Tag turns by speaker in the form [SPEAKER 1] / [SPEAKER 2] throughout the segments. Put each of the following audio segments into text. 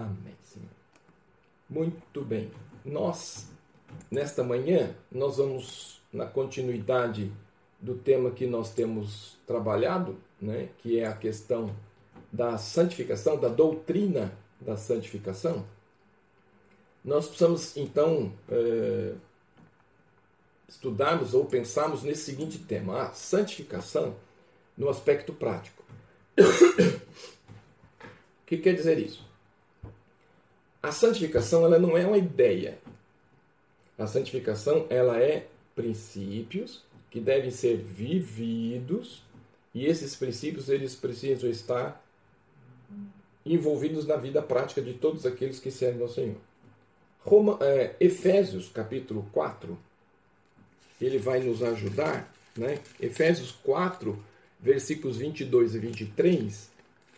[SPEAKER 1] Amém, Senhor. Muito bem. Nós, nesta manhã, nós vamos, na continuidade do tema que nós temos trabalhado, né, que é a questão da santificação, da doutrina da santificação, nós precisamos então é, estudarmos ou pensarmos nesse seguinte tema: a santificação no aspecto prático. o que quer dizer isso? A santificação ela não é uma ideia. A santificação ela é princípios que devem ser vividos e esses princípios eles precisam estar envolvidos na vida prática de todos aqueles que servem ao Senhor. Roma, é, Efésios capítulo 4, ele vai nos ajudar, né? Efésios 4, versículos 22 e 23,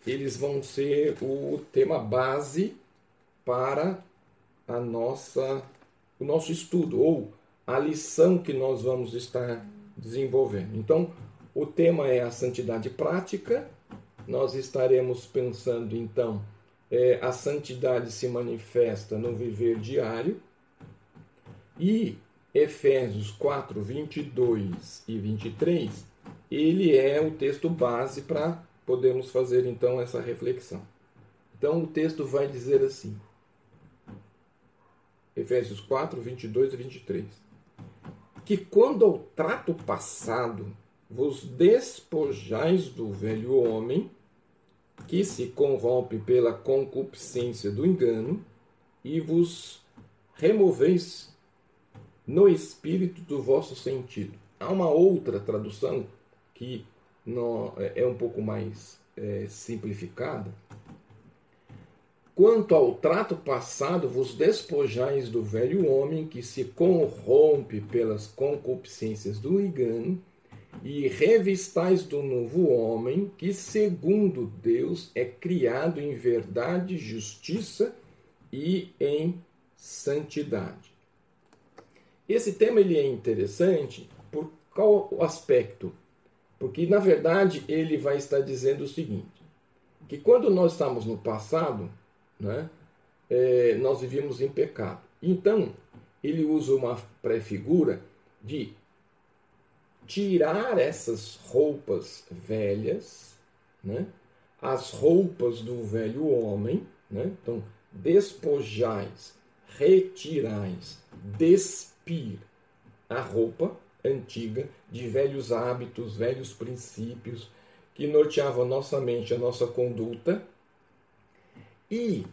[SPEAKER 1] eles vão ser o tema base para a nossa o nosso estudo ou a lição que nós vamos estar desenvolvendo. Então, o tema é a santidade prática. Nós estaremos pensando então é, a santidade se manifesta no viver diário e Efésios 4, 22 e 23, ele é o texto base para podermos fazer então essa reflexão. Então o texto vai dizer assim, Efésios 4, 22 e 23, que quando ao trato passado vos despojais do velho homem, que se corrompe pela concupiscência do engano, e vos removeis no espírito do vosso sentido. Há uma outra tradução que não, é, é um pouco mais é, simplificada. Quanto ao trato passado, vos despojais do velho homem que se corrompe pelas concupiscências do engano, e revistais do novo homem que, segundo Deus, é criado em verdade, justiça e em santidade. Esse tema ele é interessante por qual aspecto? Porque, na verdade, ele vai estar dizendo o seguinte: que quando nós estamos no passado, né, é, nós vivíamos em pecado. Então, ele usa uma pré-figura de tirar essas roupas velhas, né, as roupas do velho homem, né, então, despojais, retirais, despir a roupa antiga de velhos hábitos, velhos princípios que norteavam nossa mente, a nossa conduta. E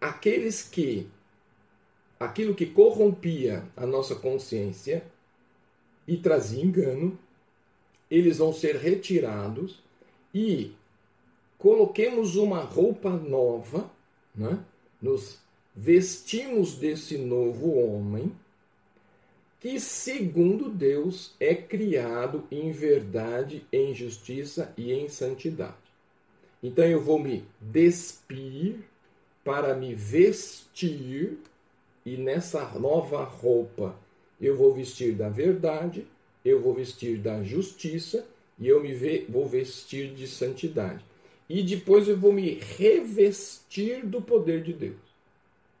[SPEAKER 1] aqueles que aquilo que corrompia a nossa consciência e trazia engano, eles vão ser retirados e coloquemos uma roupa nova, né? nos vestimos desse novo homem, que, segundo Deus, é criado em verdade, em justiça e em santidade. Então eu vou me despir para me vestir, e nessa nova roupa eu vou vestir da verdade, eu vou vestir da justiça e eu me vou vestir de santidade. E depois eu vou me revestir do poder de Deus.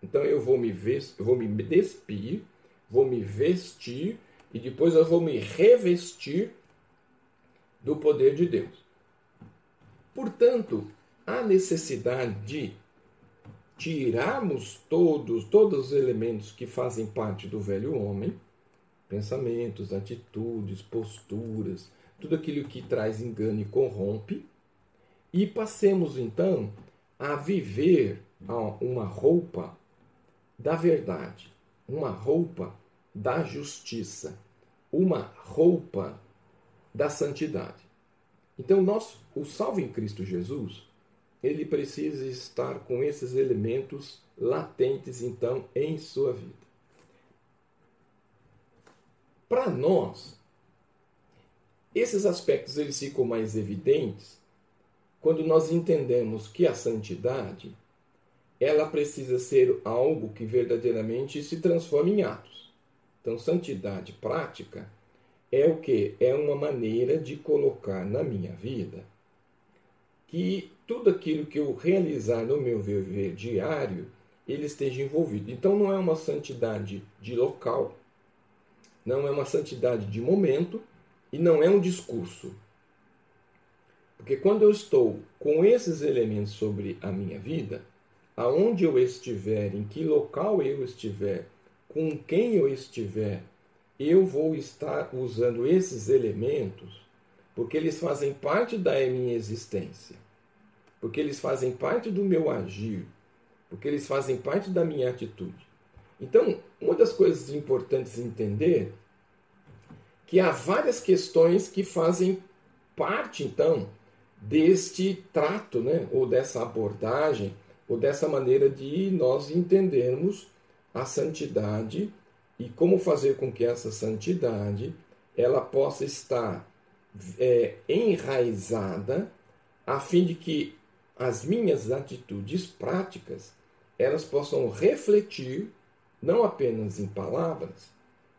[SPEAKER 1] Então eu vou me vou me despir, vou me vestir e depois eu vou me revestir do poder de Deus. Portanto, há necessidade de tirarmos todos, todos os elementos que fazem parte do velho homem, pensamentos, atitudes, posturas, tudo aquilo que traz engano e corrompe, e passemos então a viver uma roupa da verdade, uma roupa da justiça, uma roupa da santidade. Então, o salvo em Cristo Jesus, ele precisa estar com esses elementos latentes, então, em sua vida. Para nós, esses aspectos eles ficam mais evidentes quando nós entendemos que a santidade ela precisa ser algo que verdadeiramente se transforme em atos. Então, santidade prática é o que? É uma maneira de colocar na minha vida que tudo aquilo que eu realizar no meu viver diário, ele esteja envolvido. Então não é uma santidade de local, não é uma santidade de momento e não é um discurso. Porque quando eu estou com esses elementos sobre a minha vida, aonde eu estiver, em que local eu estiver, com quem eu estiver, eu vou estar usando esses elementos porque eles fazem parte da minha existência, porque eles fazem parte do meu agir, porque eles fazem parte da minha atitude. Então, uma das coisas importantes entender que há várias questões que fazem parte, então, deste trato, né, ou dessa abordagem, ou dessa maneira de nós entendermos a santidade e como fazer com que essa santidade ela possa estar é, enraizada a fim de que as minhas atitudes práticas elas possam refletir não apenas em palavras,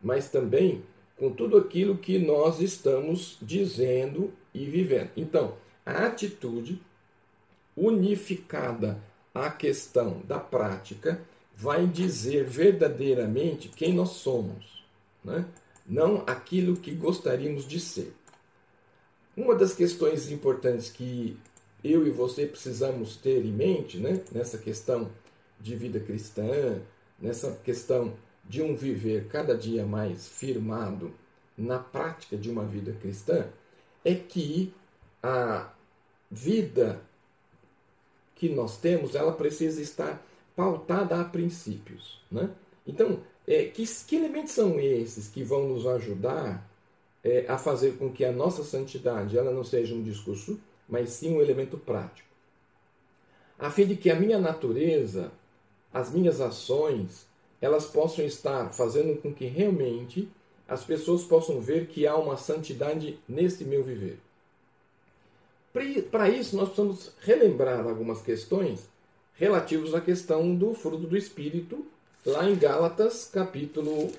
[SPEAKER 1] mas também com tudo aquilo que nós estamos dizendo e vivendo. Então, a atitude unificada à questão da prática vai dizer verdadeiramente quem nós somos, né? não aquilo que gostaríamos de ser. Uma das questões importantes que eu e você precisamos ter em mente né? nessa questão de vida cristã, nessa questão de um viver cada dia mais firmado na prática de uma vida cristã, é que a vida que nós temos, ela precisa estar pautada a princípios. Né? Então, é, que, que, elementos são esses que vão nos ajudar é, a fazer com que a nossa santidade ela não seja um discurso, mas sim um elemento prático? A fim de que a minha natureza, as minhas ações, elas possam estar fazendo com que realmente as pessoas possam ver que há uma santidade nesse meu viver. Para isso, nós precisamos relembrar algumas questões relativos à questão do fruto do Espírito, lá em Gálatas, capítulo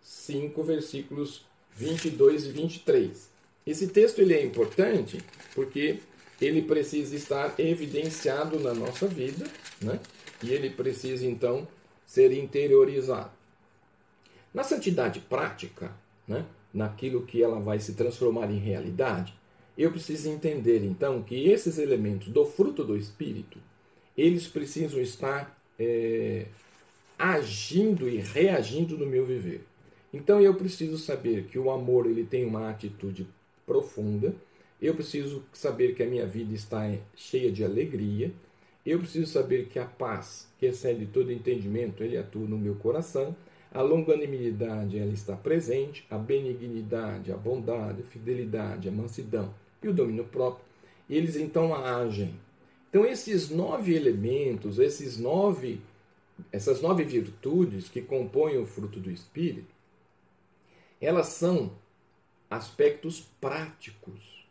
[SPEAKER 1] 5, versículos 22 e 23. Esse texto ele é importante porque ele precisa estar evidenciado na nossa vida, né? e ele precisa então ser interiorizado. Na santidade prática, né? naquilo que ela vai se transformar em realidade, eu preciso entender então que esses elementos do fruto do Espírito eles precisam estar é, agindo e reagindo no meu viver. Então eu preciso saber que o amor ele tem uma atitude profunda. Eu preciso saber que a minha vida está cheia de alegria. Eu preciso saber que a paz, que excede todo entendimento, ele atua no meu coração. A longanimidade ela está presente, a benignidade, a bondade, a fidelidade, a mansidão e o domínio próprio. Eles então agem então, esses nove elementos, esses nove, essas nove virtudes que compõem o fruto do Espírito, elas são aspectos práticos.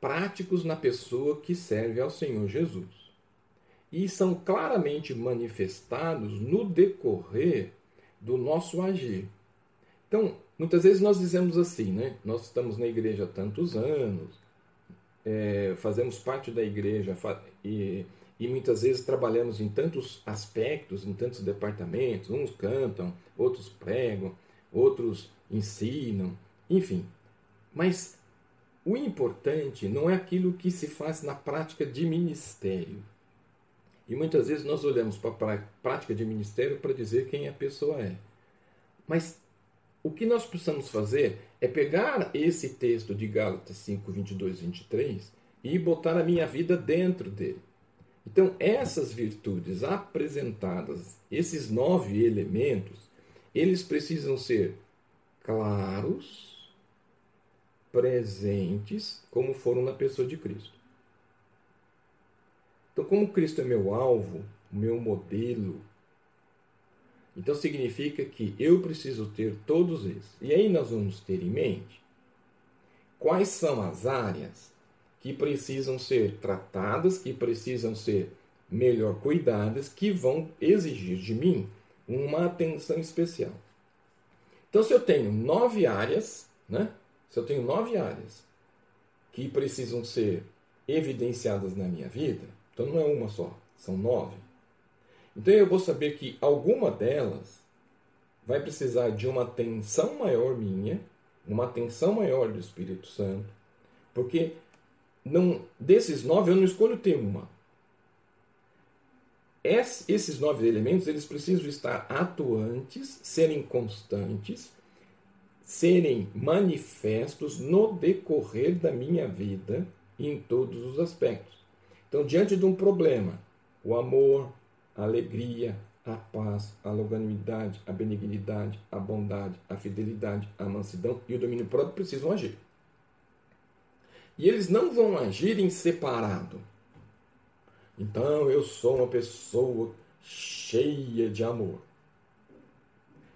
[SPEAKER 1] Práticos na pessoa que serve ao Senhor Jesus. E são claramente manifestados no decorrer do nosso agir. Então, muitas vezes nós dizemos assim, né? Nós estamos na igreja há tantos anos, é, fazemos parte da igreja e, e muitas vezes trabalhamos em tantos aspectos, em tantos departamentos. Uns cantam, outros pregam, outros ensinam, enfim. Mas o importante não é aquilo que se faz na prática de ministério. E muitas vezes nós olhamos para a prática de ministério para dizer quem a pessoa é. Mas o que nós precisamos fazer é pegar esse texto de Gálatas 5, 22 23 e botar a minha vida dentro dele. Então, essas virtudes apresentadas, esses nove elementos, eles precisam ser claros, presentes, como foram na pessoa de Cristo. Então, como Cristo é meu alvo, meu modelo, então significa que eu preciso ter todos esses. E aí nós vamos ter em mente quais são as áreas que precisam ser tratadas, que precisam ser melhor cuidadas, que vão exigir de mim uma atenção especial. Então, se eu tenho nove áreas, né? Se eu tenho nove áreas que precisam ser evidenciadas na minha vida, então não é uma só, são nove. Então eu vou saber que alguma delas vai precisar de uma atenção maior minha, uma atenção maior do Espírito Santo, porque não, desses nove eu não escolho ter uma. esses nove elementos eles precisam estar atuantes, serem constantes, serem manifestos no decorrer da minha vida em todos os aspectos. Então, diante de um problema, o amor, a alegria, a paz, a longanimidade, a benignidade, a bondade, a fidelidade, a mansidão e o domínio próprio precisam agir. E eles não vão agir em separado. Então eu sou uma pessoa cheia de amor.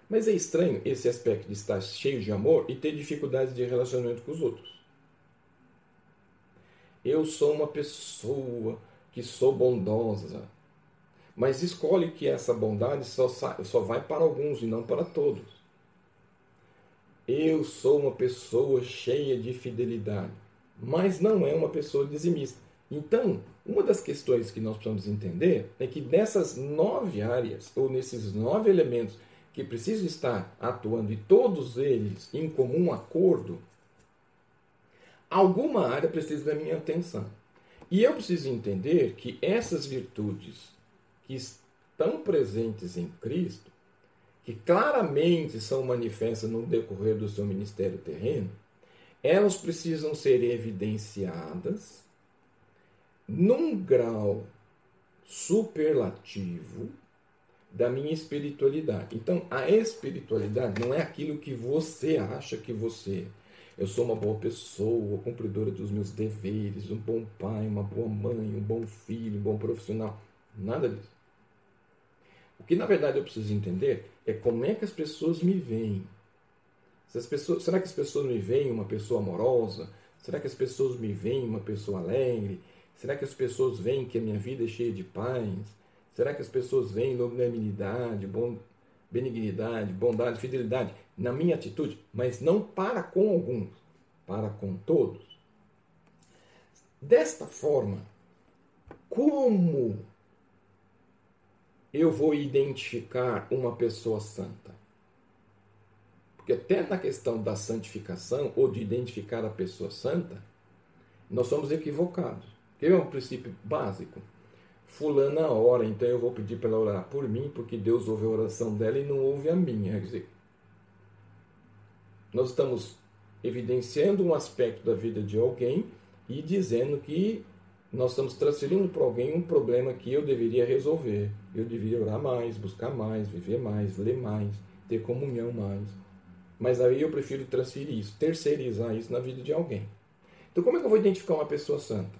[SPEAKER 1] Mas é estranho esse aspecto de estar cheio de amor e ter dificuldades de relacionamento com os outros. Eu sou uma pessoa que sou bondosa, mas escolhe que essa bondade só, só vai para alguns e não para todos. Eu sou uma pessoa cheia de fidelidade, mas não é uma pessoa dizimista. Então, uma das questões que nós precisamos entender é que nessas nove áreas, ou nesses nove elementos que precisam estar atuando e todos eles em comum acordo, alguma área precisa da minha atenção. E eu preciso entender que essas virtudes que estão presentes em Cristo, que claramente são manifestas no decorrer do seu ministério terreno, elas precisam ser evidenciadas num grau superlativo da minha espiritualidade. Então, a espiritualidade não é aquilo que você acha que você é eu sou uma boa pessoa, cumpridora dos meus deveres, um bom pai, uma boa mãe, um bom filho, um bom profissional. Nada disso. O que na verdade eu preciso entender é como é que as pessoas me veem. Pessoas, será que as pessoas me veem uma pessoa amorosa? Será que as pessoas me veem uma pessoa alegre? Será que as pessoas veem que a minha vida é cheia de paz? Será que as pessoas veem longanimidade, benignidade, bondade, fidelidade? na minha atitude, mas não para com alguns, para com todos. Desta forma, como eu vou identificar uma pessoa santa? Porque até na questão da santificação ou de identificar a pessoa santa, nós somos equivocados. Que é um princípio básico. Fulana ora, então eu vou pedir para ela orar por mim, porque Deus ouve a oração dela e não ouve a minha. Quer dizer, nós estamos evidenciando um aspecto da vida de alguém e dizendo que nós estamos transferindo para alguém um problema que eu deveria resolver. Eu deveria orar mais, buscar mais, viver mais, ler mais, ter comunhão mais. Mas aí eu prefiro transferir isso, terceirizar isso na vida de alguém. Então, como é que eu vou identificar uma pessoa santa?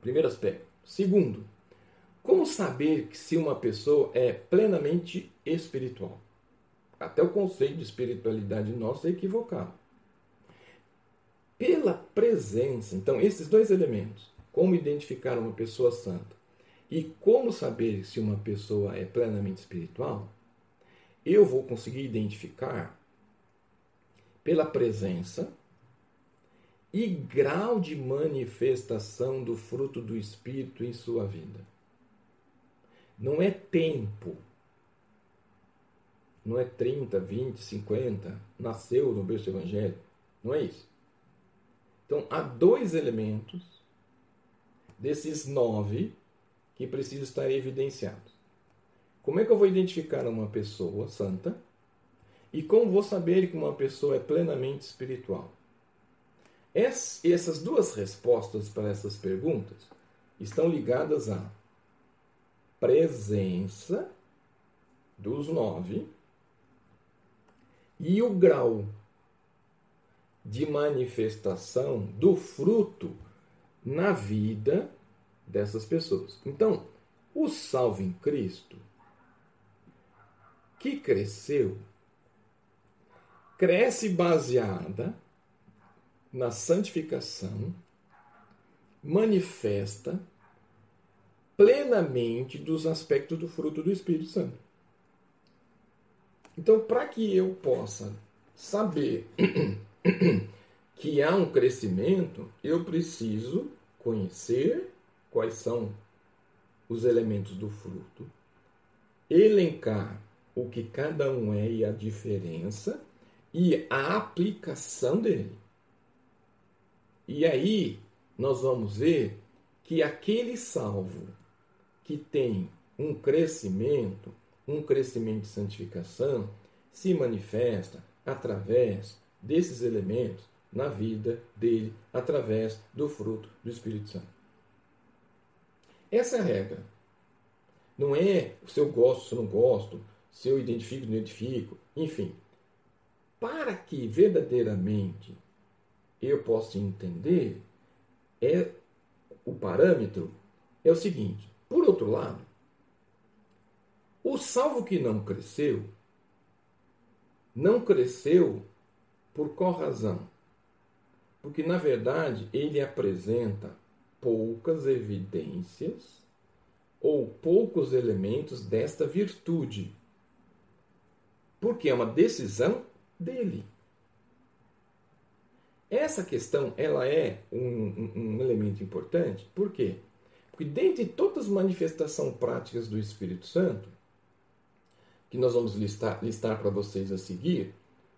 [SPEAKER 1] Primeiro aspecto. Segundo, como saber se uma pessoa é plenamente espiritual? Até o conceito de espiritualidade nosso é equivocado. Pela presença, então, esses dois elementos, como identificar uma pessoa santa e como saber se uma pessoa é plenamente espiritual, eu vou conseguir identificar pela presença e grau de manifestação do fruto do Espírito em sua vida. Não é tempo, não é 30, 20, 50, nasceu no berço evangélico. Não é isso. Então, há dois elementos desses nove que precisam estar evidenciados. Como é que eu vou identificar uma pessoa santa? E como vou saber que uma pessoa é plenamente espiritual? Essas duas respostas para essas perguntas estão ligadas à presença dos nove e o grau de manifestação do fruto na vida dessas pessoas. Então, o salvo em Cristo, que cresceu, cresce baseada na santificação, manifesta plenamente dos aspectos do fruto do Espírito Santo. Então, para que eu possa saber que há um crescimento, eu preciso conhecer quais são os elementos do fruto, elencar o que cada um é e a diferença e a aplicação dele. E aí nós vamos ver que aquele salvo que tem um crescimento, um crescimento de santificação, se manifesta através desses elementos na vida dele, através do fruto do Espírito Santo. Essa é a regra. Não é se eu gosto, se eu não gosto, se eu identifico, não identifico, enfim. Para que verdadeiramente eu possa entender, é o parâmetro é o seguinte: por outro lado, o salvo que não cresceu, não cresceu por qual razão? Porque, na verdade, ele apresenta poucas evidências ou poucos elementos desta virtude. Porque é uma decisão dele. Essa questão ela é um, um, elemento importante, por quê? Porque dentre todas as manifestações práticas do Espírito Santo, que nós vamos listar, listar para vocês a seguir,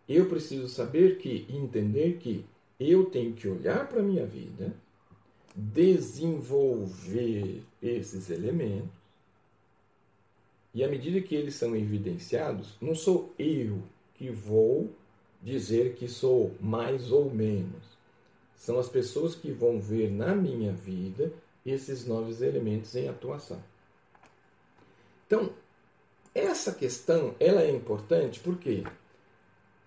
[SPEAKER 1] eu preciso saber que entender que eu tenho que olhar para a minha vida, desenvolver esses elementos, e à medida que eles são evidenciados, não sou eu que vou dizer que sou mais ou menos. São as pessoas que vão ver na minha vida esses novos elementos em atuação. Então, essa questão ela é importante porque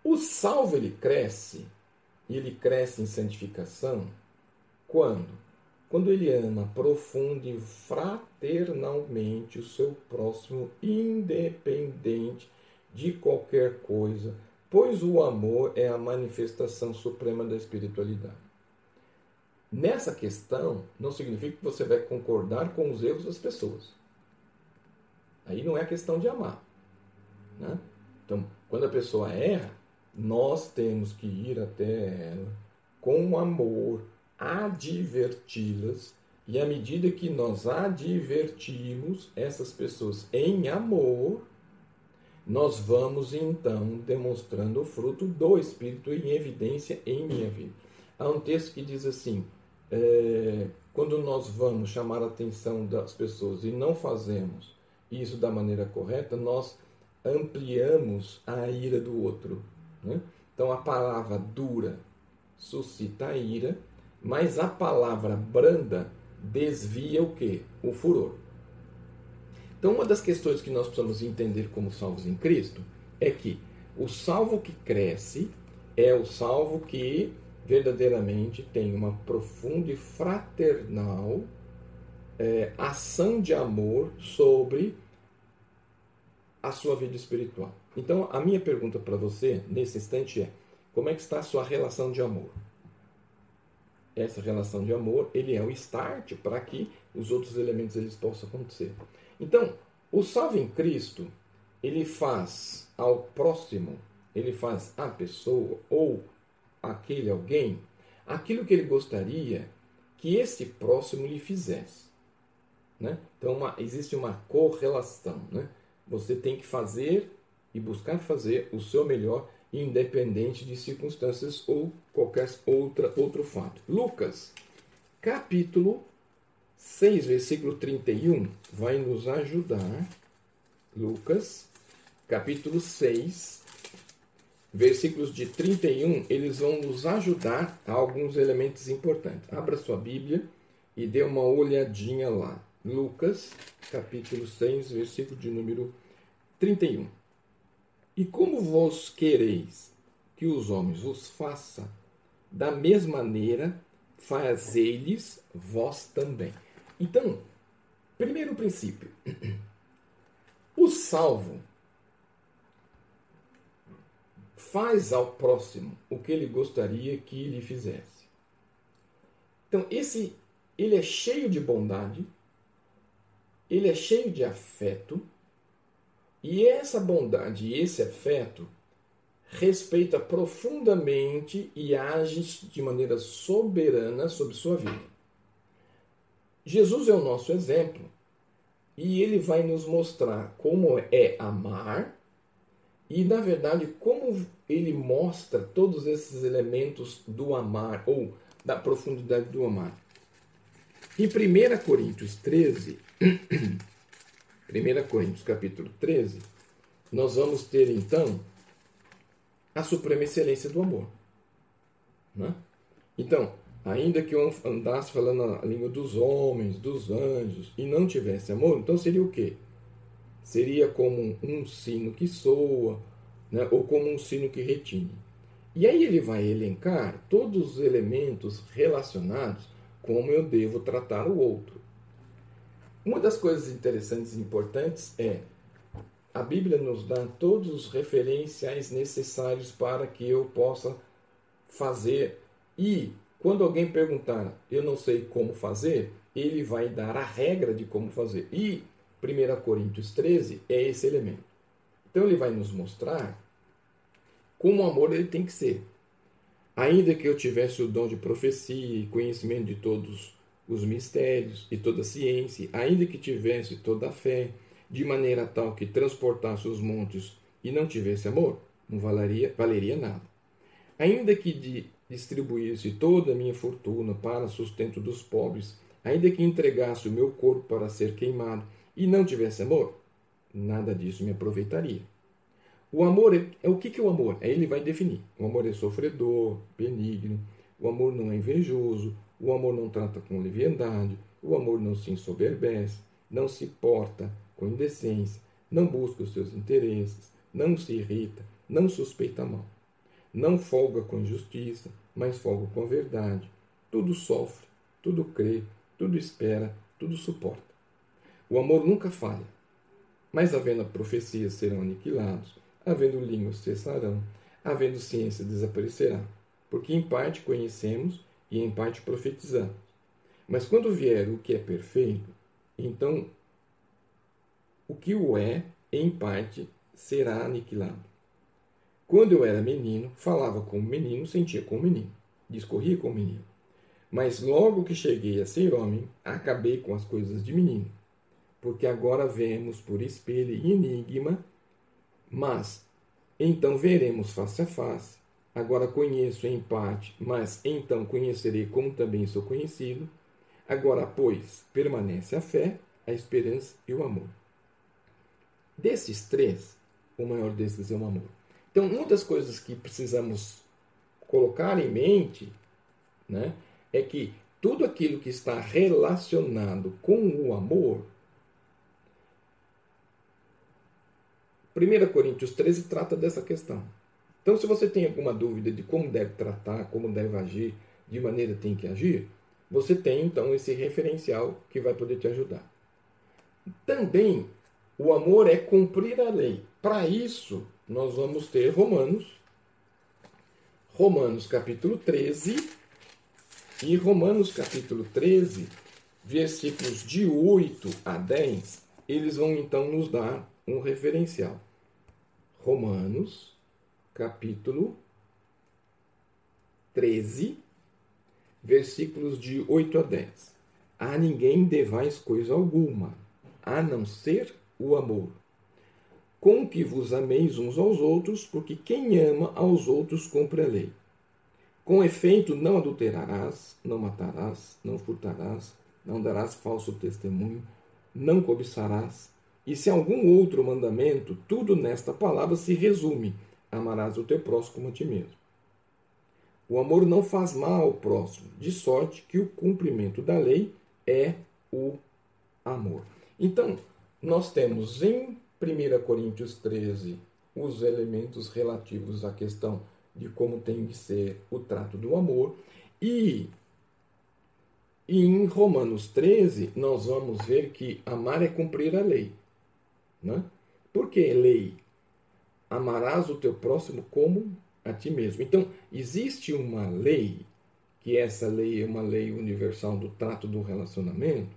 [SPEAKER 1] o salvo ele cresce, e ele cresce em santificação quando? Quando ele ama profunda e fraternalmente o seu próximo, independente de qualquer coisa, pois o amor é a manifestação suprema da espiritualidade. Nessa questão, não significa que você vai concordar com os erros das pessoas. Aí não é questão de amar. Né? Então, quando a pessoa erra, nós temos que ir até ela com amor, adverti-las, e à medida que nós advertimos essas pessoas em amor, nós vamos então demonstrando o fruto do Espírito em evidência em minha vida. Há um texto que diz assim: é, quando nós vamos chamar a atenção das pessoas e não fazemos isso da maneira correta, nós ampliamos a ira do outro. Né? Então a palavra dura suscita a ira, mas a palavra branda desvia o que? O furor. Então uma das questões que nós precisamos entender como salvos em Cristo é que o salvo que cresce é o salvo que verdadeiramente tem uma profunda e fraternal é, ação de amor sobre a sua vida espiritual. Então, a minha pergunta para você nesse instante é: como é que está a sua relação de amor? Essa relação de amor, ele é o start para que os outros elementos eles possam acontecer. Então, o salve em Cristo, ele faz ao próximo, ele faz à pessoa ou aquele alguém aquilo que ele gostaria que esse próximo lhe fizesse. Né? Então, uma, existe uma correlação. Né? Você tem que fazer e buscar fazer o seu melhor, independente de circunstâncias ou qualquer outra, outro fato. Lucas, capítulo 6, versículo 31, vai nos ajudar. Lucas, capítulo 6, versículos de 31, eles vão nos ajudar a alguns elementos importantes. Abra sua Bíblia e dê uma olhadinha lá. Lucas, capítulo 6, versículo de número 31. E como vos quereis que os homens vos façam, da mesma maneira fazei-lhes vós também. Então, primeiro princípio. O salvo faz ao próximo o que ele gostaria que lhe fizesse. Então, esse ele é cheio de bondade, ele é cheio de afeto, e essa bondade e esse afeto respeita profundamente e age de maneira soberana sobre sua vida. Jesus é o nosso exemplo e ele vai nos mostrar como é amar e, na verdade, como ele mostra todos esses elementos do amar ou da profundidade do amar. Em 1 Coríntios 13, 1 Coríntios capítulo 13, nós vamos ter então a suprema excelência do amor. Né? Então, ainda que eu andasse falando a língua dos homens, dos anjos, e não tivesse amor, então seria o quê? Seria como um sino que soa, né? ou como um sino que retine. E aí ele vai elencar todos os elementos relacionados como eu devo tratar o outro. Uma das coisas interessantes e importantes é a Bíblia nos dá todos os referenciais necessários para que eu possa fazer e quando alguém perguntar, eu não sei como fazer, ele vai dar a regra de como fazer. E 1 Coríntios 13 é esse elemento. Então ele vai nos mostrar como o amor ele tem que ser. Ainda que eu tivesse o dom de profecia e conhecimento de todos os mistérios e toda a ciência, ainda que tivesse toda a fé, de maneira tal que transportasse os montes e não tivesse amor, não valeria, valeria nada. Ainda que de, distribuísse toda a minha fortuna para sustento dos pobres, ainda que entregasse o meu corpo para ser queimado e não tivesse amor, nada disso me aproveitaria. O amor é, é o que, que é o amor? Aí ele vai definir. O amor é sofredor, benigno, o amor não é invejoso, o amor não trata com leviandade, o amor não se ensoberbece, não se porta com indecência, não busca os seus interesses, não se irrita, não suspeita mal. Não folga com injustiça, mas folga com a verdade. Tudo sofre, tudo crê, tudo espera, tudo suporta. O amor nunca falha. Mas havendo profecias serão aniquilados, havendo línguas cessarão, havendo ciência desaparecerá. Porque em parte conhecemos e em parte profetizamos. Mas quando vier o que é perfeito, então o que o é, em parte, será aniquilado. Quando eu era menino, falava como menino, sentia como menino, discorria como menino. Mas logo que cheguei a ser homem, acabei com as coisas de menino. Porque agora vemos por espelho e enigma, mas então veremos face a face. Agora conheço em parte, mas então conhecerei como também sou conhecido. Agora, pois, permanece a fé, a esperança e o amor. Desses três, o maior desses é o amor. Então, das coisas que precisamos colocar em mente né, é que tudo aquilo que está relacionado com o amor. 1 Coríntios 13 trata dessa questão. Então, se você tem alguma dúvida de como deve tratar, como deve agir, de maneira tem que agir, você tem então esse referencial que vai poder te ajudar. Também o amor é cumprir a lei. Para isso, nós vamos ter Romanos, Romanos capítulo 13, e Romanos capítulo 13, versículos de 8 a 10, eles vão então nos dar um referencial. Romanos capítulo 13, versículos de 8 a 10. A ninguém devais coisa alguma, a não ser o amor com que vos ameis uns aos outros, porque quem ama aos outros cumpre a lei. Com efeito, não adulterarás, não matarás, não furtarás, não darás falso testemunho, não cobiçarás. E se algum outro mandamento, tudo nesta palavra se resume: amarás o teu próximo como a ti mesmo. O amor não faz mal ao próximo, de sorte que o cumprimento da lei é o amor. Então, nós temos em 1 Coríntios 13, os elementos relativos à questão de como tem que ser o trato do amor. E em Romanos 13, nós vamos ver que amar é cumprir a lei. Né? Por que lei? Amarás o teu próximo como a ti mesmo. Então, existe uma lei, que essa lei é uma lei universal do trato do relacionamento,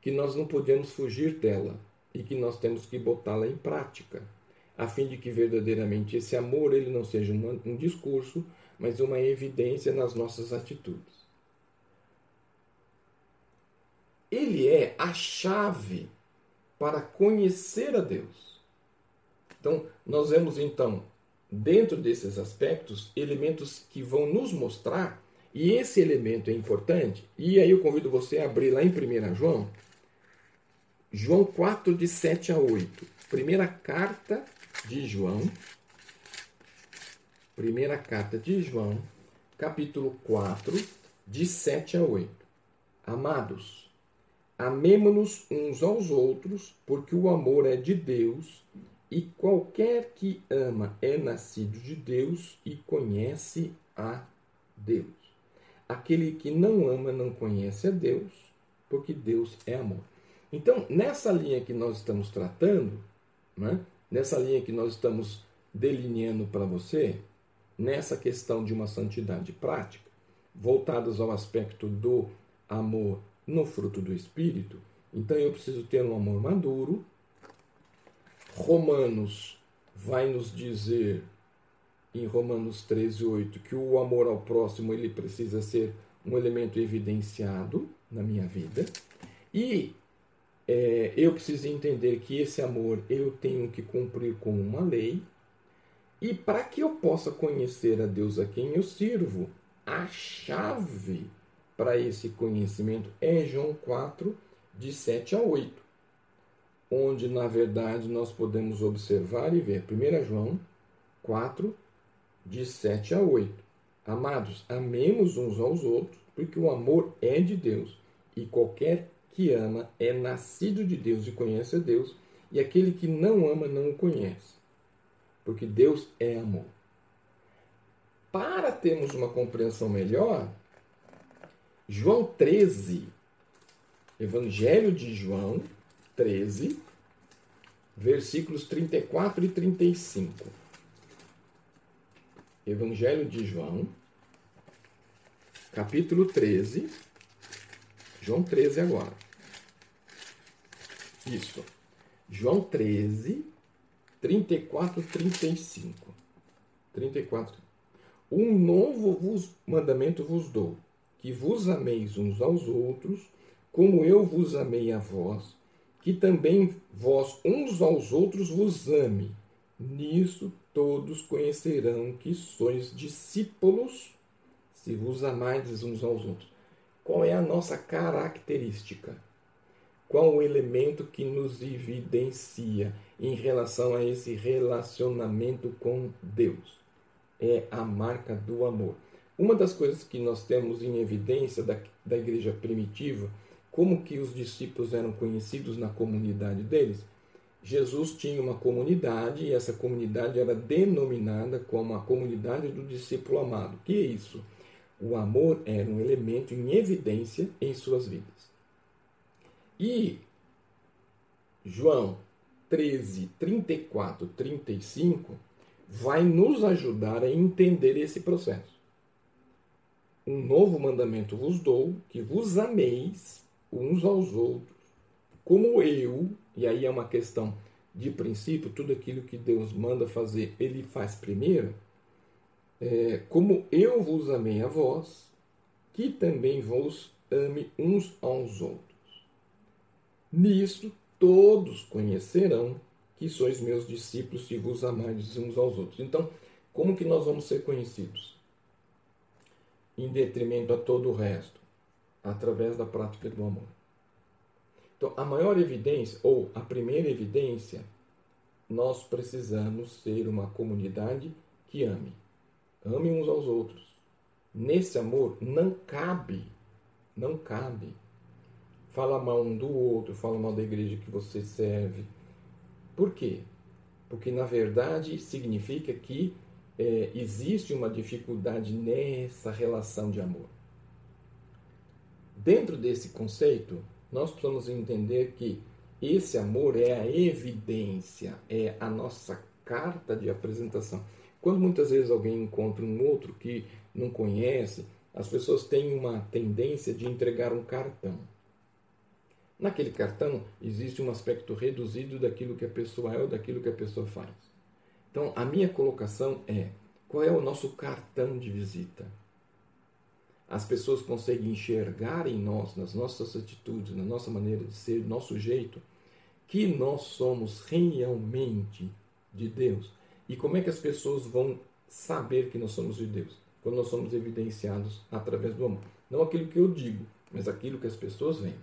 [SPEAKER 1] que nós não podemos fugir dela e que nós temos que botá-la em prática, a fim de que verdadeiramente esse amor ele não seja um, um discurso, mas uma evidência nas nossas atitudes. ele é a chave para conhecer a Deus. Então, nós vemos então, dentro desses aspectos, elementos que vão nos mostrar, e esse elemento é importante, e aí eu convido você a abrir lá em 1 João, João 4, de 7 a 8. Primeira carta de João, primeira carta de João, capítulo 4, de 7 a 8. Amados, amemo-nos uns aos outros, porque o amor é de Deus, e qualquer que ama é nascido de Deus e conhece a Deus. Aquele que não ama não conhece a Deus, porque Deus é amor. Então, nessa linha que nós estamos tratando, né, nessa linha que nós estamos delineando para você, nessa questão de uma santidade prática, voltadas ao aspecto do amor no fruto do Espírito, então eu preciso ter um amor maduro. Romanos vai nos dizer, em Romanos 13, 8, que o amor ao próximo ele precisa ser um elemento evidenciado na minha vida. E é, eu preciso entender que esse amor eu tenho que cumprir com uma lei, e para que eu possa conhecer a Deus a quem eu sirvo, a chave para esse conhecimento é João 4, de 7 a 8, onde na verdade nós podemos observar e ver. 1 João 4, de 7 a 8. Amados, amemos uns aos outros, porque o amor é de Deus, e qualquer que ama é nascido de Deus e conhece a Deus, e aquele que não ama não o conhece porque Deus é amor. Para termos uma compreensão melhor, João 13, Evangelho de João 13, versículos 34 e 35. Evangelho de João, capítulo 13, João 13 agora. Isso. João 13, 34, 35. 34. Um novo vos, mandamento vos dou, que vos ameis uns aos outros, como eu vos amei a vós, que também vós uns aos outros vos ame. Nisso todos conhecerão que sois discípulos, se vos amardes uns aos outros. Qual é a nossa característica? Qual o elemento que nos evidencia em relação a esse relacionamento com Deus? É a marca do amor. Uma das coisas que nós temos em evidência da, da igreja primitiva, como que os discípulos eram conhecidos na comunidade deles, Jesus tinha uma comunidade e essa comunidade era denominada como a comunidade do discípulo amado. Que é isso? O amor era um elemento em evidência em suas vidas. E João 13, 34, 35 vai nos ajudar a entender esse processo. Um novo mandamento vos dou, que vos ameis uns aos outros, como eu, e aí é uma questão de princípio, tudo aquilo que Deus manda fazer, ele faz primeiro, é, como eu vos amei a vós, que também vos ame uns aos outros. Nisto todos conhecerão que sois meus discípulos se vos amardes uns aos outros. Então, como que nós vamos ser conhecidos? Em detrimento a todo o resto, através da prática do amor. Então, a maior evidência, ou a primeira evidência, nós precisamos ser uma comunidade que ame. Ame uns aos outros. Nesse amor não cabe, não cabe fala mal um do outro, fala mal da igreja que você serve. Por quê? Porque na verdade significa que é, existe uma dificuldade nessa relação de amor. Dentro desse conceito, nós precisamos entender que esse amor é a evidência, é a nossa carta de apresentação. Quando muitas vezes alguém encontra um outro que não conhece, as pessoas têm uma tendência de entregar um cartão. Naquele cartão existe um aspecto reduzido daquilo que a pessoa é ou daquilo que a pessoa faz. Então, a minha colocação é: qual é o nosso cartão de visita? as pessoas conseguem enxergar em nós, nas nossas atitudes, na nossa maneira de ser, no nosso jeito, que nós somos realmente de Deus. E como é que as pessoas vão saber que nós somos de Deus? Quando nós somos evidenciados através do amor. Não aquilo que eu digo, mas aquilo que as pessoas veem.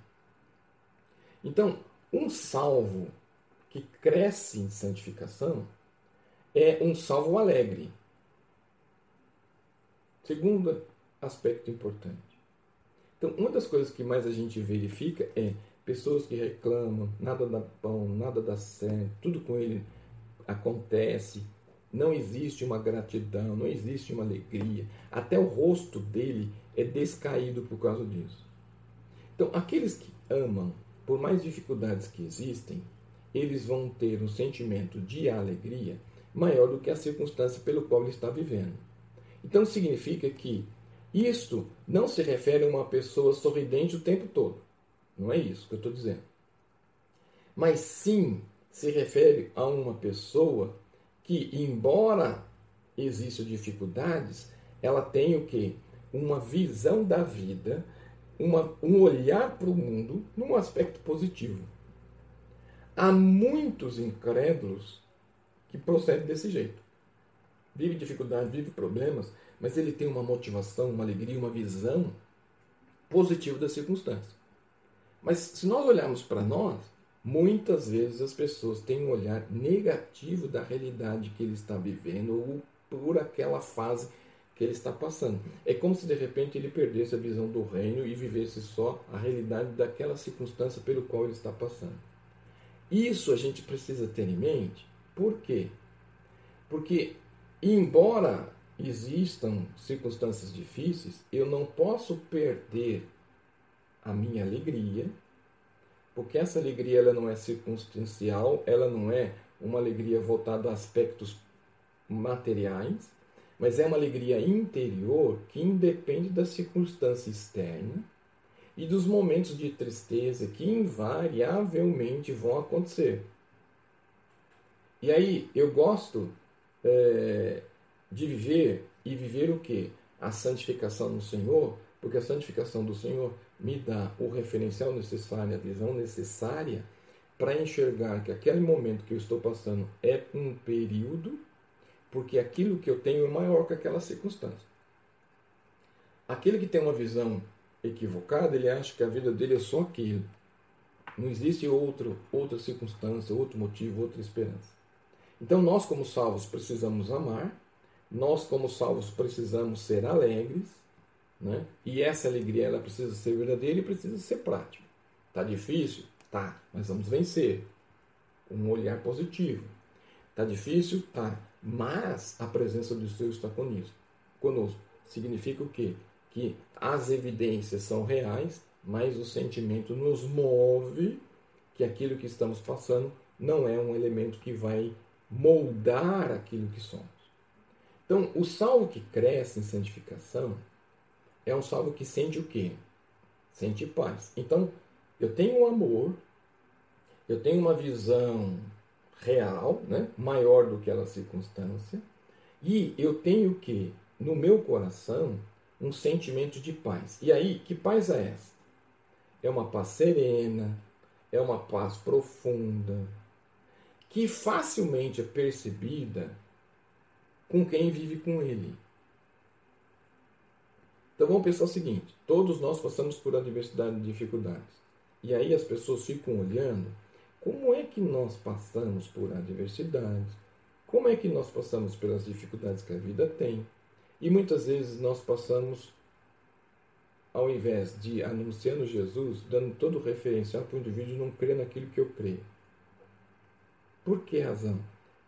[SPEAKER 1] Então, um salvo que cresce em santificação é um salvo alegre. Segundo aspecto importante. Então, uma das coisas que mais a gente verifica é pessoas que reclamam, nada dá bom, nada dá certo, tudo com ele acontece, não existe uma gratidão, não existe uma alegria, até o rosto dele é descaído por causa disso. Então, aqueles que amam, por mais dificuldades que existem, eles vão ter um sentimento de alegria maior do que a circunstância pelo qual ele está vivendo. Então significa que isto não se refere a uma pessoa sorridente o tempo todo. Não é isso que eu estou dizendo. Mas sim se refere a uma pessoa que, embora existam dificuldades, ela tem o quê? Uma visão da vida, uma, um olhar para o mundo num aspecto positivo. Há muitos incrédulos que procedem desse jeito. Vive dificuldade, vive problemas, mas ele tem uma motivação, uma alegria, uma visão positiva da circunstância. Mas se nós olharmos para nós, muitas vezes as pessoas têm um olhar negativo da realidade que ele está vivendo ou por aquela fase que ele está passando. É como se de repente ele perdesse a visão do reino e vivesse só a realidade daquela circunstância pelo qual ele está passando. Isso a gente precisa ter em mente. Por quê? Porque, embora existam circunstâncias difíceis, eu não posso perder a minha alegria, porque essa alegria ela não é circunstancial, ela não é uma alegria voltada a aspectos materiais, mas é uma alegria interior que independe da circunstância externa e dos momentos de tristeza que invariavelmente vão acontecer. E aí eu gosto é, de viver e viver o que? A santificação no Senhor, porque a santificação do Senhor me dá o referencial necessário, a visão necessária para enxergar que aquele momento que eu estou passando é um período, porque aquilo que eu tenho é maior que aquela circunstância. Aquele que tem uma visão equivocada, ele acha que a vida dele é só aquilo. Não existe outro, outra circunstância, outro motivo, outra esperança. Então nós, como salvos, precisamos amar, nós, como salvos, precisamos ser alegres, né? E essa alegria ela precisa ser verdadeira e precisa ser prática. Tá difícil? Tá, mas vamos vencer. Um olhar positivo. Tá difícil? Tá. Mas a presença do Senhor está conosco. conosco. Significa o quê? Que as evidências são reais, mas o sentimento nos move que aquilo que estamos passando não é um elemento que vai moldar aquilo que somos. Então, o salvo que cresce em santificação é um salvo que sente o quê? Sente paz. Então, eu tenho um amor, eu tenho uma visão real, né? maior do que aquela circunstância, e eu tenho o quê? No meu coração, um sentimento de paz. E aí, que paz é essa? É uma paz serena, é uma paz profunda, que facilmente é percebida com quem vive com ele. Então vamos pensar o seguinte: todos nós passamos por adversidade e dificuldades. E aí as pessoas ficam olhando como é que nós passamos por adversidades, como é que nós passamos pelas dificuldades que a vida tem. E muitas vezes nós passamos, ao invés de anunciando Jesus, dando todo referencial para o indivíduo não crer naquilo que eu creio. Por que razão?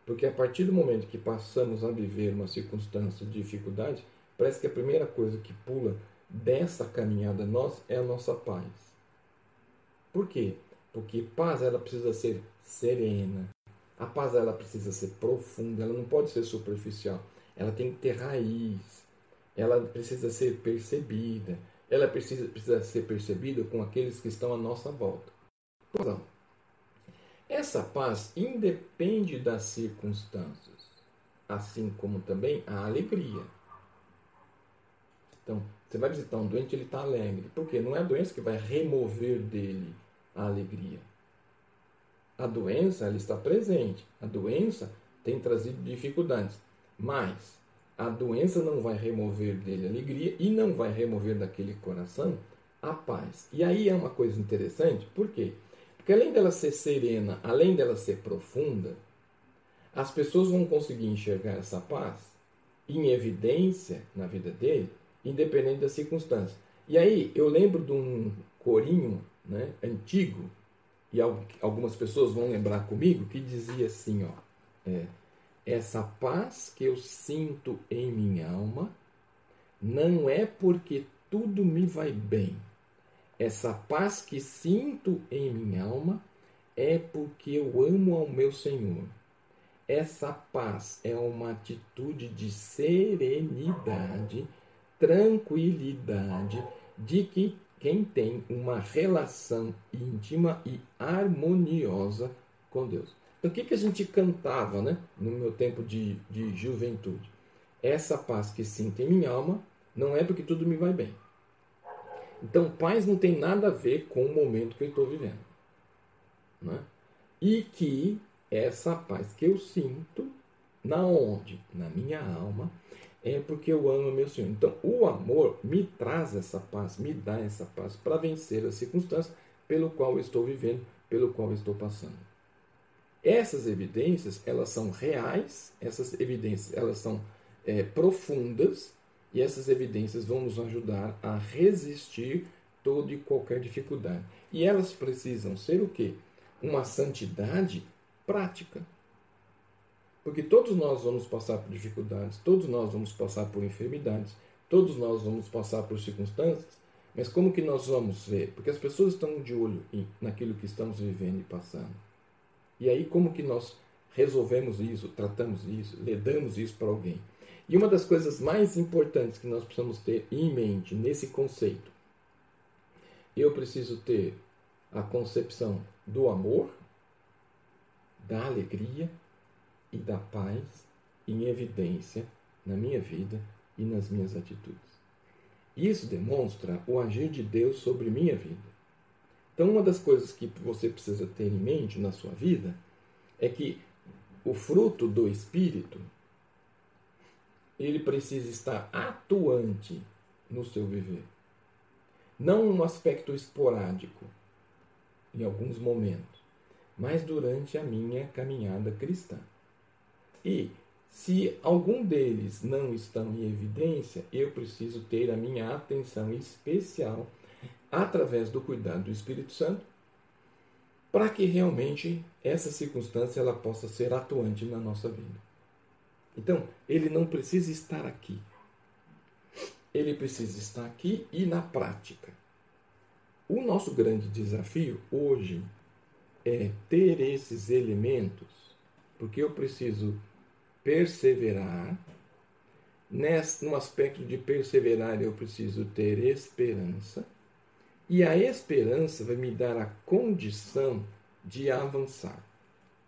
[SPEAKER 1] Porque a partir do momento que passamos a viver uma circunstância de dificuldade, Parece que a primeira coisa que pula dessa caminhada nossa é a nossa paz. Por quê? Porque paz ela precisa ser serena. A paz ela precisa ser profunda, ela não pode ser superficial. Ela tem que ter raiz. Ela precisa ser percebida. Ela precisa, precisa ser percebida com aqueles que estão à nossa volta. Então, essa paz independe das circunstâncias, assim como também a alegria. Então, você vai visitar um doente, ele está alegre. Por quê? Não é a doença que vai remover dele a alegria. A doença, ela está presente. A doença tem trazido dificuldades. Mas a doença não vai remover dele a alegria e não vai remover daquele coração a paz. E aí é uma coisa interessante, por quê? Porque além dela ser serena, além dela ser profunda, as pessoas vão conseguir enxergar essa paz em evidência na vida dele, independente da circunstância. E aí eu lembro de um corinho né, antigo, e algumas pessoas vão lembrar comigo, que dizia assim, ó, é, essa paz que eu sinto em minha alma não é porque tudo me vai bem. Essa paz que sinto em minha alma é porque eu amo ao meu Senhor. Essa paz é uma atitude de serenidade, tranquilidade, de que quem tem uma relação íntima e harmoniosa com Deus. Então, o que, que a gente cantava né, no meu tempo de, de juventude? Essa paz que sinto em minha alma não é porque tudo me vai bem. Então, paz não tem nada a ver com o momento que eu estou vivendo. Né? E que essa paz que eu sinto, na onde? Na minha alma, é porque eu amo meu Senhor. Então, o amor me traz essa paz, me dá essa paz para vencer as circunstâncias pelo qual eu estou vivendo, pelo qual eu estou passando. Essas evidências, elas são reais, essas evidências, elas são é, profundas e essas evidências vão nos ajudar a resistir toda e qualquer dificuldade. E elas precisam ser o quê? Uma santidade prática. Porque todos nós vamos passar por dificuldades, todos nós vamos passar por enfermidades, todos nós vamos passar por circunstâncias, mas como que nós vamos ver? Porque as pessoas estão de olho naquilo que estamos vivendo e passando. E aí como que nós resolvemos isso, tratamos isso, lidamos isso para alguém? E uma das coisas mais importantes que nós precisamos ter em mente nesse conceito, eu preciso ter a concepção do amor, da alegria e da paz em evidência na minha vida e nas minhas atitudes. Isso demonstra o agir de Deus sobre minha vida. Então, uma das coisas que você precisa ter em mente na sua vida é que o fruto do Espírito ele precisa estar atuante no seu viver. Não um aspecto esporádico, em alguns momentos, mas durante a minha caminhada cristã. E se algum deles não estão em evidência, eu preciso ter a minha atenção especial através do cuidado do Espírito Santo, para que realmente essa circunstância ela possa ser atuante na nossa vida. Então, ele não precisa estar aqui. Ele precisa estar aqui e na prática. O nosso grande desafio hoje é ter esses elementos, porque eu preciso perseverar. Nesse, no aspecto de perseverar, eu preciso ter esperança. E a esperança vai me dar a condição de avançar.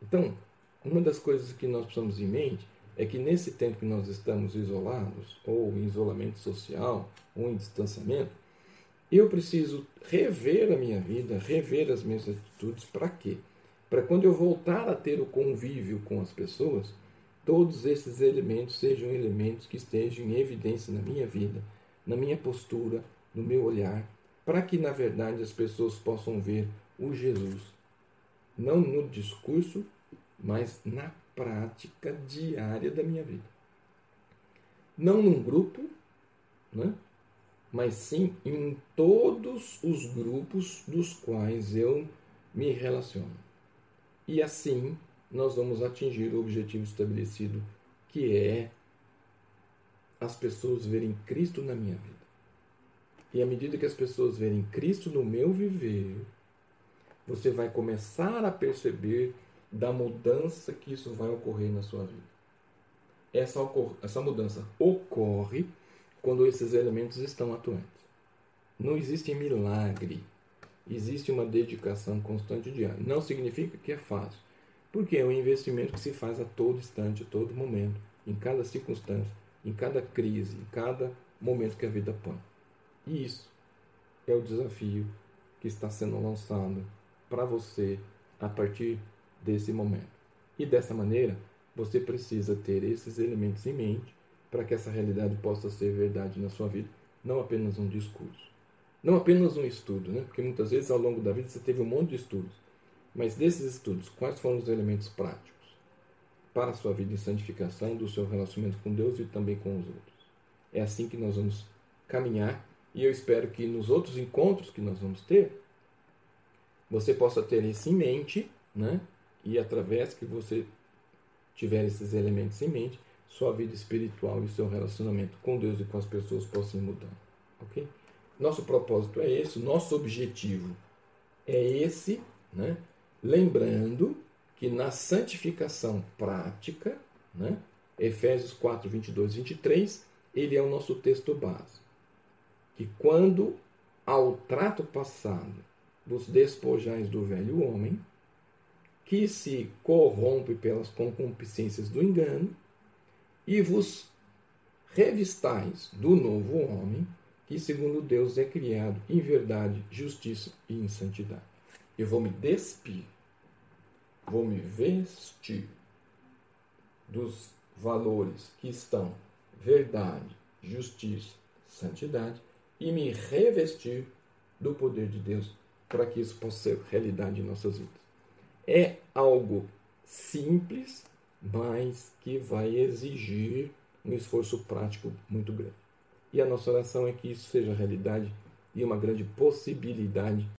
[SPEAKER 1] Então, uma das coisas que nós precisamos em mente é que nesse tempo que nós estamos isolados, ou em isolamento social, ou em distanciamento, eu preciso rever a minha vida, rever as minhas atitudes. Para quê? Para quando eu voltar a ter o convívio com as pessoas, todos esses elementos sejam elementos que estejam em evidência na minha vida, na minha postura, no meu olhar, para que na verdade as pessoas possam ver o Jesus, não no discurso, mas na prática diária da minha vida. Não num grupo, né? mas sim em todos os grupos dos quais eu me relaciono. E assim nós vamos atingir o objetivo estabelecido, que é as pessoas verem Cristo na minha vida. E à medida que as pessoas verem Cristo no meu viver, você vai começar a perceber da mudança que isso vai ocorrer na sua vida. Essa, essa mudança ocorre quando esses elementos estão atuantes. Não existe milagre, existe uma dedicação constante diária. Não significa que é fácil, porque é um investimento que se faz a todo instante, a todo momento, em cada circunstância, em cada crise, em cada momento que a vida põe. E isso é o desafio que está sendo lançado para você a partir desse momento. E dessa maneira, você precisa ter esses elementos em mente para que essa realidade possa ser verdade na sua vida, não apenas um discurso. Não apenas um estudo, né? porque muitas vezes ao longo da vida você teve um monte de estudos. Mas desses estudos, quais foram os elementos práticos para a sua vida de santificação, do seu relacionamento com Deus e também com os outros? É assim que nós vamos caminhar e eu espero que nos outros encontros que nós vamos ter, você possa ter isso em mente, né? E através que você tiver esses elementos em mente, sua vida espiritual e seu relacionamento com Deus e com as pessoas possam mudar, ok? Nosso propósito é esse, nosso objetivo é esse, né? Lembrando que na santificação prática, né? Efésios 4, 22 e 23, ele é o nosso texto base. Que quando ao trato passado vos despojais do velho homem, que se corrompe pelas concupiscências do engano, e vos revistais do novo homem, que segundo Deus é criado em verdade, justiça e em santidade. Eu vou me despir, vou me vestir dos valores que estão verdade, justiça, santidade e me revestir do poder de Deus para que isso possa ser realidade em nossas vidas. É algo simples, mas que vai exigir um esforço prático muito grande. E a nossa oração é que isso seja realidade e uma grande possibilidade